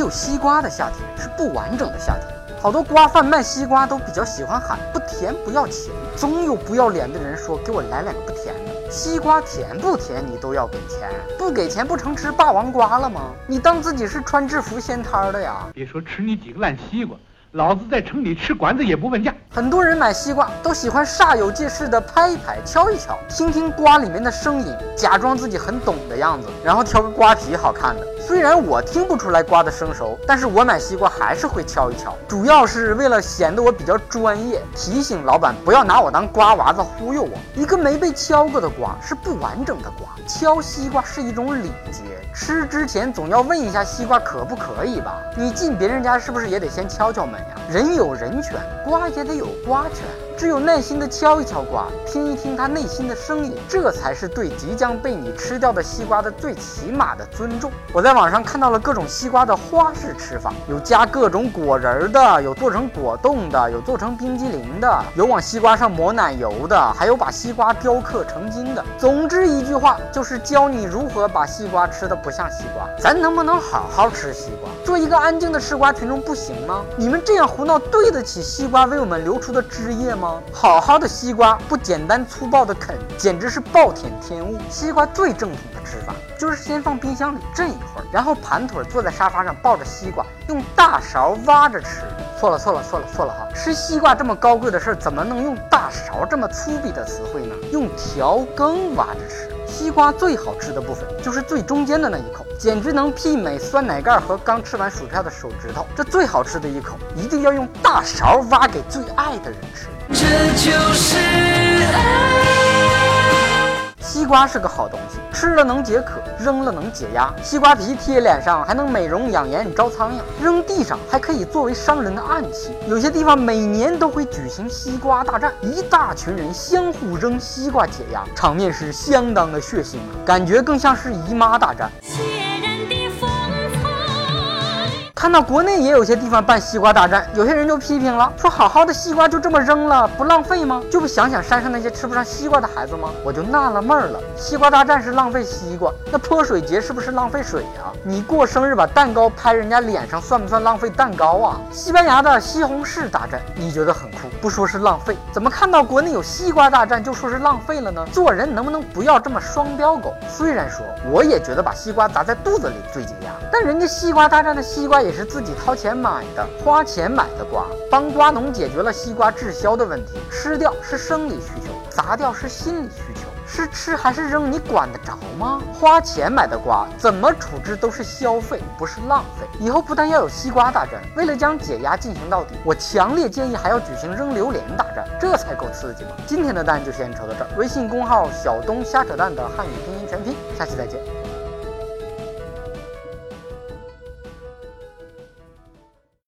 有西瓜的夏天是不完整的夏天。好多瓜贩卖西瓜都比较喜欢喊不甜不要钱，总有不要脸的人说给我来两个不甜的。西瓜甜不甜你都要给钱，不给钱不成吃霸王瓜了吗？你当自己是穿制服掀摊的呀？别说吃你几个烂西瓜。老子在城里吃馆子也不问价。很多人买西瓜都喜欢煞有介事的拍一拍、敲一敲，听听瓜里面的声音，假装自己很懂的样子，然后挑个瓜皮好看的。虽然我听不出来瓜的生熟，但是我买西瓜还是会敲一敲，主要是为了显得我比较专业，提醒老板不要拿我当瓜娃子忽悠我。一个没被敲过的瓜是不完整的瓜，敲西瓜是一种礼节，吃之前总要问一下西瓜可不可以吧？你进别人家是不是也得先敲敲门？人有人权，瓜也得有瓜权。只有耐心的敲一敲瓜，听一听它内心的声音，这才是对即将被你吃掉的西瓜的最起码的尊重。我在网上看到了各种西瓜的花式吃法，有加各种果仁的，有做成果冻的，有做成冰激凌的，有往西瓜上抹奶油的，还有把西瓜雕刻成金的。总之一句话，就是教你如何把西瓜吃的不像西瓜。咱能不能好好吃西瓜，做一个安静的吃瓜群众不行吗？你们这样胡闹，对得起西瓜为我们流出的汁液吗？好好的西瓜不简单粗暴的啃，简直是暴殄天物。西瓜最正统的吃法就是先放冰箱里镇一会儿，然后盘腿坐在沙发上抱着西瓜，用大勺挖着吃。错了错了错了错了哈！吃西瓜这么高贵的事儿，怎么能用大勺这么粗鄙的词汇呢？用调羹挖着吃。西瓜最好吃的部分就是最中间的那一口，简直能媲美酸奶盖和刚吃完薯片的手指头。这最好吃的一口，一定要用大勺挖给最爱的人吃。这就是爱。西瓜是个好东西，吃了能解渴，扔了能解压。西瓜皮贴脸上还能美容养颜招苍蝇，扔地上还可以作为伤人的暗器。有些地方每年都会举行西瓜大战，一大群人相互扔西瓜解压，场面是相当的血腥啊，感觉更像是姨妈大战。看到国内也有些地方办西瓜大战，有些人就批评了，说好好的西瓜就这么扔了，不浪费吗？就不想想山上那些吃不上西瓜的孩子吗？我就纳了闷了，西瓜大战是浪费西瓜，那泼水节是不是浪费水呀？你过生日把蛋糕拍人家脸上，算不算浪费蛋糕啊？西班牙的西红柿大战，你觉得很酷，不说是浪费，怎么看到国内有西瓜大战就说是浪费了呢？做人能不能不要这么双标狗？虽然说我也觉得把西瓜砸在肚子里最解压，但人家西瓜大战的西瓜也。也是自己掏钱买的，花钱买的瓜，帮瓜农解决了西瓜滞销的问题。吃掉是生理需求，砸掉是心理需求。是吃还是扔，你管得着吗？花钱买的瓜，怎么处置都是消费，不是浪费。以后不但要有西瓜大战，为了将解压进行到底，我强烈建议还要举行扔榴莲大战，这才够刺激嘛！今天的蛋就先扯到这儿，微信公号小东瞎扯蛋的汉语拼音全拼，下期再见。